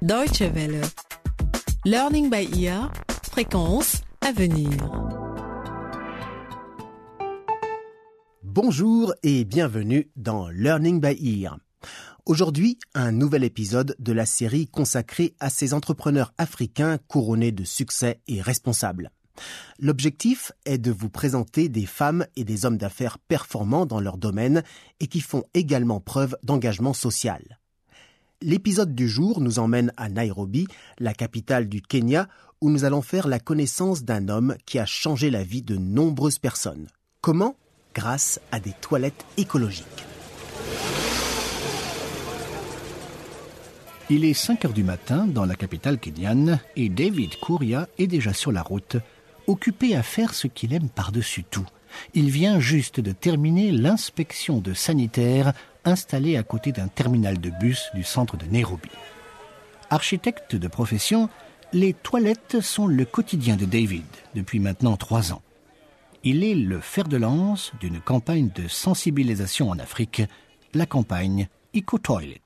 Deutsche Welle. Learning by ear. Fréquence à venir. Bonjour et bienvenue dans Learning by Ear. Aujourd'hui, un nouvel épisode de la série consacrée à ces entrepreneurs africains couronnés de succès et responsables. L'objectif est de vous présenter des femmes et des hommes d'affaires performants dans leur domaine et qui font également preuve d'engagement social. L'épisode du jour nous emmène à Nairobi, la capitale du Kenya, où nous allons faire la connaissance d'un homme qui a changé la vie de nombreuses personnes. Comment? Grâce à des toilettes écologiques. Il est 5 heures du matin dans la capitale kenyane et David Kuria est déjà sur la route, occupé à faire ce qu'il aime par-dessus tout. Il vient juste de terminer l'inspection de sanitaire installé à côté d'un terminal de bus du centre de Nairobi. Architecte de profession, les toilettes sont le quotidien de David depuis maintenant trois ans. Il est le fer de lance d'une campagne de sensibilisation en Afrique, la campagne Eco Toilet.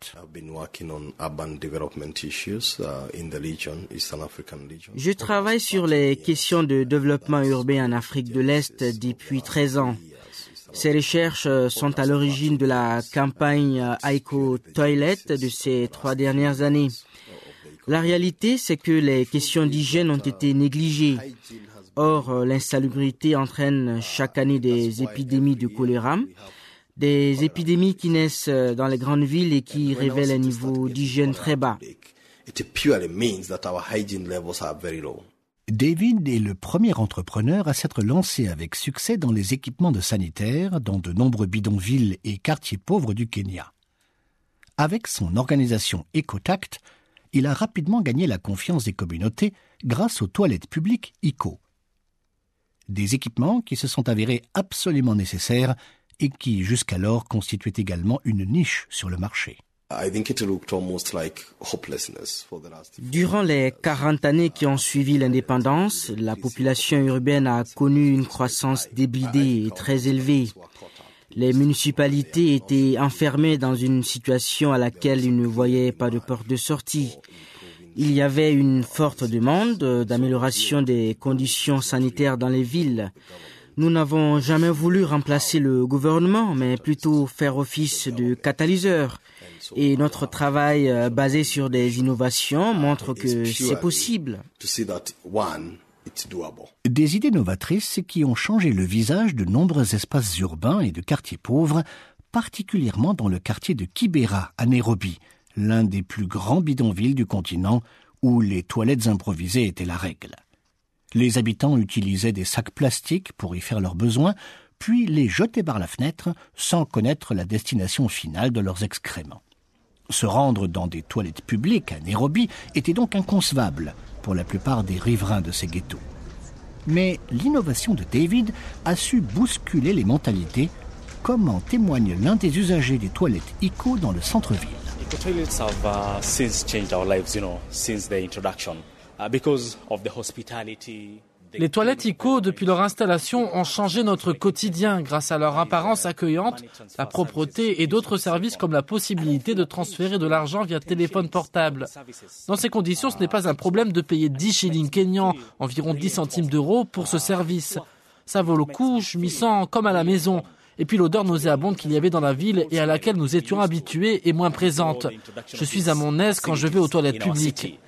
Je travaille sur les questions de développement urbain en Afrique de l'Est depuis 13 ans. Ces recherches sont à l'origine de la campagne Eco Toilet de ces trois dernières années. La réalité, c'est que les questions d'hygiène ont été négligées. Or, l'insalubrité entraîne chaque année des épidémies de choléra, des épidémies qui naissent dans les grandes villes et qui révèlent un niveau d'hygiène très bas. David est le premier entrepreneur à s'être lancé avec succès dans les équipements de sanitaire dans de nombreux bidonvilles et quartiers pauvres du Kenya. Avec son organisation EcoTact, il a rapidement gagné la confiance des communautés grâce aux toilettes publiques ICO. Des équipements qui se sont avérés absolument nécessaires et qui jusqu'alors constituaient également une niche sur le marché. Durant les 40 années qui ont suivi l'indépendance, la population urbaine a connu une croissance débridée et très élevée. Les municipalités étaient enfermées dans une situation à laquelle ils ne voyaient pas de porte de sortie. Il y avait une forte demande d'amélioration des conditions sanitaires dans les villes. Nous n'avons jamais voulu remplacer le gouvernement, mais plutôt faire office de catalyseur. Et notre travail basé sur des innovations montre que c'est possible. Des idées novatrices qui ont changé le visage de nombreux espaces urbains et de quartiers pauvres, particulièrement dans le quartier de Kibera à Nairobi, l'un des plus grands bidonvilles du continent où les toilettes improvisées étaient la règle. Les habitants utilisaient des sacs plastiques pour y faire leurs besoins, puis les jetaient par la fenêtre sans connaître la destination finale de leurs excréments. Se rendre dans des toilettes publiques à Nairobi était donc inconcevable pour la plupart des riverains de ces ghettos. Mais l'innovation de David a su bousculer les mentalités, comme en témoigne l'un des usagers des toilettes ICO dans le centre-ville. Les toilettes ICO, depuis leur installation, ont changé notre quotidien grâce à leur apparence accueillante, la propreté et d'autres services comme la possibilité de transférer de l'argent via téléphone portable. Dans ces conditions, ce n'est pas un problème de payer 10 shillings kenyans, environ 10 centimes d'euros, pour ce service. Ça vaut le coup, je m'y sens comme à la maison. Et puis l'odeur nauséabonde qu'il y avait dans la ville et à laquelle nous étions habitués est moins présente. Je suis à mon aise quand je vais aux toilettes publiques.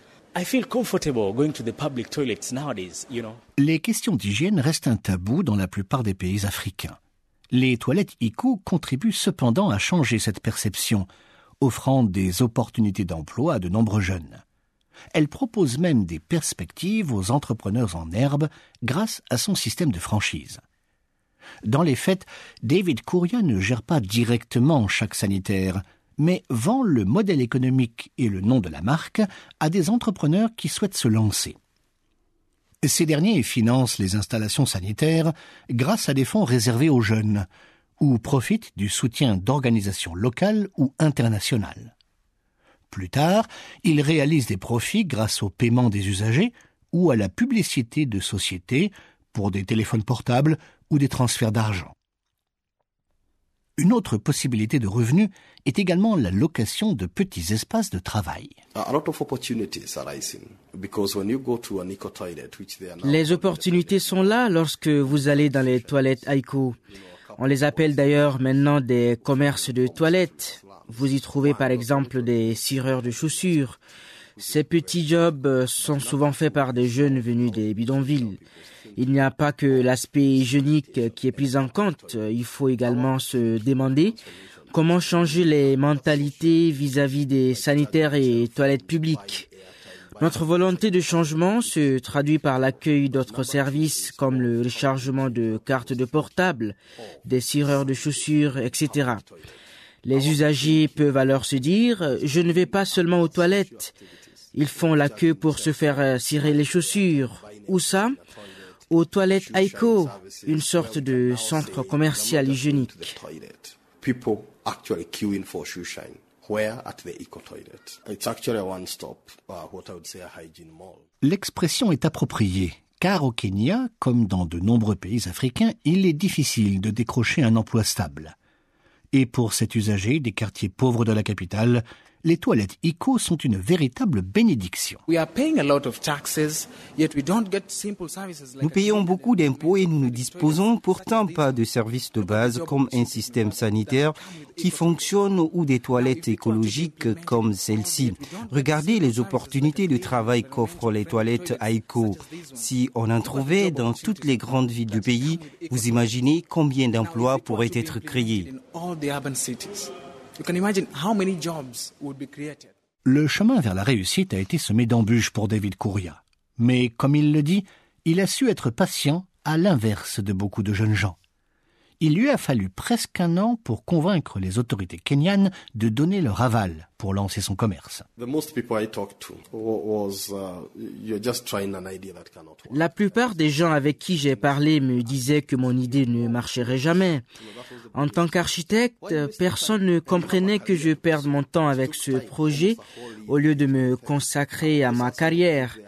Les questions d'hygiène restent un tabou dans la plupart des pays africains. Les toilettes ICO contribuent cependant à changer cette perception, offrant des opportunités d'emploi à de nombreux jeunes. Elle propose même des perspectives aux entrepreneurs en herbe grâce à son système de franchise. Dans les faits, David Couria ne gère pas directement chaque sanitaire, mais vend le modèle économique et le nom de la marque à des entrepreneurs qui souhaitent se lancer. Ces derniers financent les installations sanitaires grâce à des fonds réservés aux jeunes, ou profitent du soutien d'organisations locales ou internationales. Plus tard, ils réalisent des profits grâce au paiement des usagers ou à la publicité de sociétés pour des téléphones portables ou des transferts d'argent. Une autre possibilité de revenu est également la location de petits espaces de travail. Les opportunités sont là lorsque vous allez dans les toilettes Aiko. On les appelle d'ailleurs maintenant des commerces de toilettes. Vous y trouvez par exemple des cireurs de chaussures. Ces petits jobs sont souvent faits par des jeunes venus des bidonvilles. Il n'y a pas que l'aspect hygiénique qui est pris en compte. Il faut également se demander comment changer les mentalités vis-à-vis des sanitaires et toilettes publiques. Notre volonté de changement se traduit par l'accueil d'autres services comme le rechargement de cartes de portable, des cireurs de chaussures, etc. Les usagers peuvent alors se dire, je ne vais pas seulement aux toilettes. Ils font la queue pour se faire cirer les chaussures. Où ça? Aux toilettes Aiko, une sorte de centre commercial hygiénique. L'expression est appropriée, car au Kenya, comme dans de nombreux pays africains, il est difficile de décrocher un emploi stable. Et pour cet usager des quartiers pauvres de la capitale, les toilettes ICO sont une véritable bénédiction. Nous payons beaucoup d'impôts et nous ne disposons pourtant pas de services de base comme un système sanitaire qui fonctionne ou des toilettes écologiques comme celle-ci. Regardez les opportunités de travail qu'offrent les toilettes ICO. Si on en trouvait dans toutes les grandes villes du pays, vous imaginez combien d'emplois pourraient être créés. Le chemin vers la réussite a été semé d'embûches pour David Couria. Mais, comme il le dit, il a su être patient à l'inverse de beaucoup de jeunes gens. Il lui a fallu presque un an pour convaincre les autorités kenyanes de donner leur aval pour lancer son commerce. La plupart des gens avec qui j'ai parlé me disaient que mon idée ne marcherait jamais. En tant qu'architecte, personne ne comprenait que je perde mon temps avec ce projet au lieu de me consacrer à ma carrière.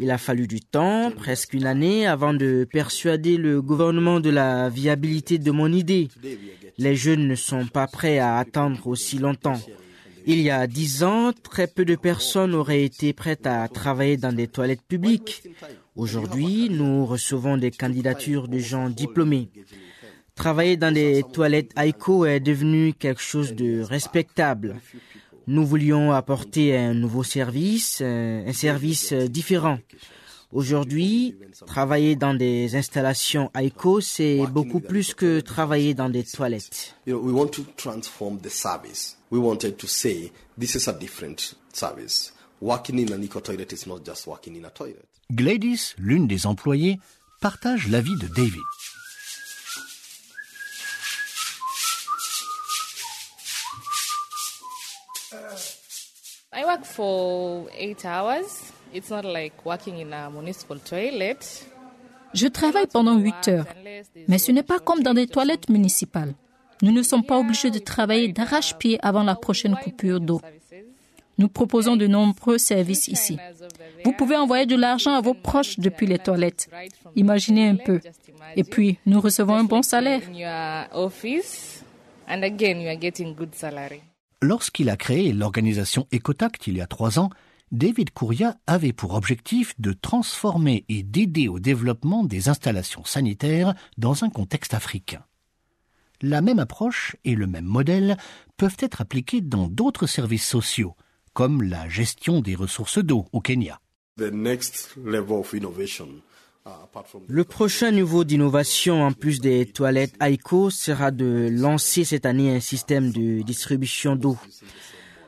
Il a fallu du temps, presque une année, avant de persuader le gouvernement de la viabilité de mon idée. Les jeunes ne sont pas prêts à attendre aussi longtemps. Il y a dix ans, très peu de personnes auraient été prêtes à travailler dans des toilettes publiques. Aujourd'hui, nous recevons des candidatures de gens diplômés. Travailler dans des toilettes Aiko est devenu quelque chose de respectable. Nous voulions apporter un nouveau service, un service différent. Aujourd'hui, travailler dans des installations ICO, c'est beaucoup plus que travailler dans des toilettes. Gladys, l'une des employées, partage l'avis de David. Je travaille pendant 8 heures, mais ce n'est pas comme dans des toilettes municipales. Nous ne sommes pas obligés de travailler d'arrache-pied avant la prochaine coupure d'eau. Nous proposons de nombreux services ici. Vous pouvez envoyer de l'argent à vos proches depuis les toilettes. Imaginez un peu. Et puis, nous recevons un bon salaire. Lorsqu'il a créé l'organisation Ecotact il y a trois ans, David Couria avait pour objectif de transformer et d'aider au développement des installations sanitaires dans un contexte africain. La même approche et le même modèle peuvent être appliqués dans d'autres services sociaux, comme la gestion des ressources d'eau au Kenya. Le prochain niveau d'innovation, en plus des toilettes Aiko, sera de lancer cette année un système de distribution d'eau.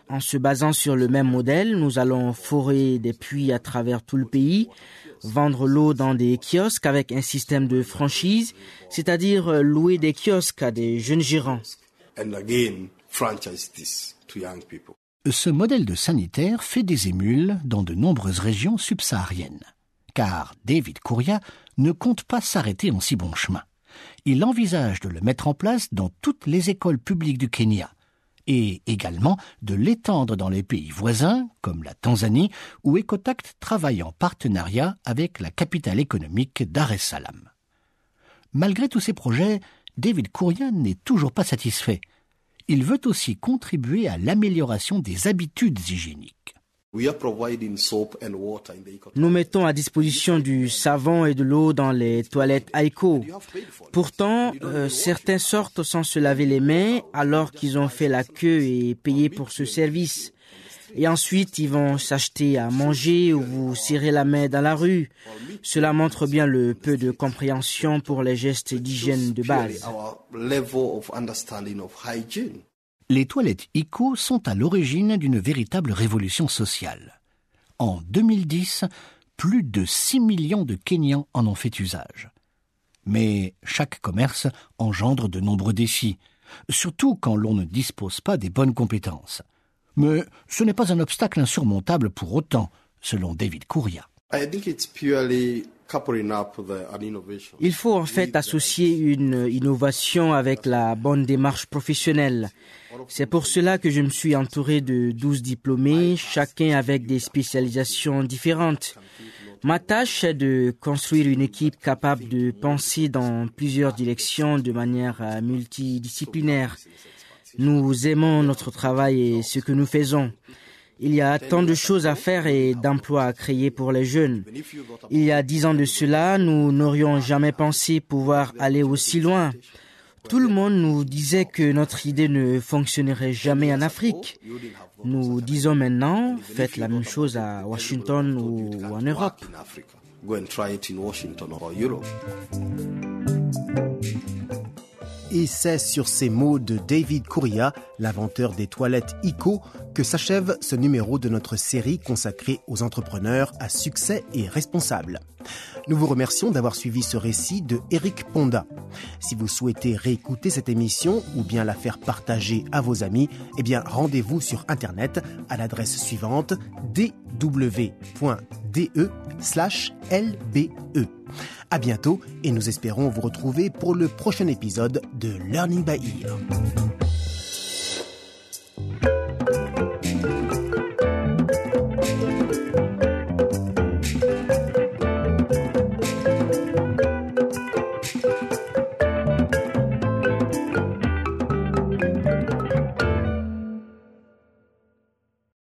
En se basant sur le même modèle, nous allons forer des puits à travers tout le pays, vendre l'eau dans des kiosques avec un système de franchise, c'est-à-dire louer des kiosques à des jeunes gérants. Ce modèle de sanitaire fait des émules dans de nombreuses régions subsahariennes car David Couria ne compte pas s'arrêter en si bon chemin. Il envisage de le mettre en place dans toutes les écoles publiques du Kenya et également de l'étendre dans les pays voisins, comme la Tanzanie, où Ecotact travaille en partenariat avec la capitale économique Dar. Malgré tous ces projets, David Courian n'est toujours pas satisfait. Il veut aussi contribuer à l'amélioration des habitudes hygiéniques. Nous mettons à disposition du savon et de l'eau dans les toilettes Aiko. Pourtant, euh, certains sortent sans se laver les mains alors qu'ils ont fait la queue et payé pour ce service. Et ensuite, ils vont s'acheter à manger ou vous serrer la main dans la rue. Cela montre bien le peu de compréhension pour les gestes d'hygiène de base. Les toilettes ICO sont à l'origine d'une véritable révolution sociale. En 2010, plus de 6 millions de Kenyans en ont fait usage. Mais chaque commerce engendre de nombreux défis, surtout quand l'on ne dispose pas des bonnes compétences. Mais ce n'est pas un obstacle insurmontable pour autant, selon David Couria. Il faut en fait associer une innovation avec la bonne démarche professionnelle. C'est pour cela que je me suis entouré de 12 diplômés, chacun avec des spécialisations différentes. Ma tâche est de construire une équipe capable de penser dans plusieurs directions de manière euh, multidisciplinaire. Nous aimons notre travail et ce que nous faisons. Il y a tant de choses à faire et d'emplois à créer pour les jeunes. Il y a dix ans de cela, nous n'aurions jamais pensé pouvoir aller aussi loin. Tout le monde nous disait que notre idée ne fonctionnerait jamais en Afrique. Nous disons maintenant, faites la même chose à Washington ou en Europe. Et c'est sur ces mots de David Couria, l'inventeur des toilettes ICO, que s'achève ce numéro de notre série consacrée aux entrepreneurs à succès et responsables. Nous vous remercions d'avoir suivi ce récit de Eric Ponda. Si vous souhaitez réécouter cette émission ou bien la faire partager à vos amis, eh bien rendez-vous sur internet à l'adresse suivante dw.de/lbe. À bientôt et nous espérons vous retrouver pour le prochain épisode de Learning by Ear.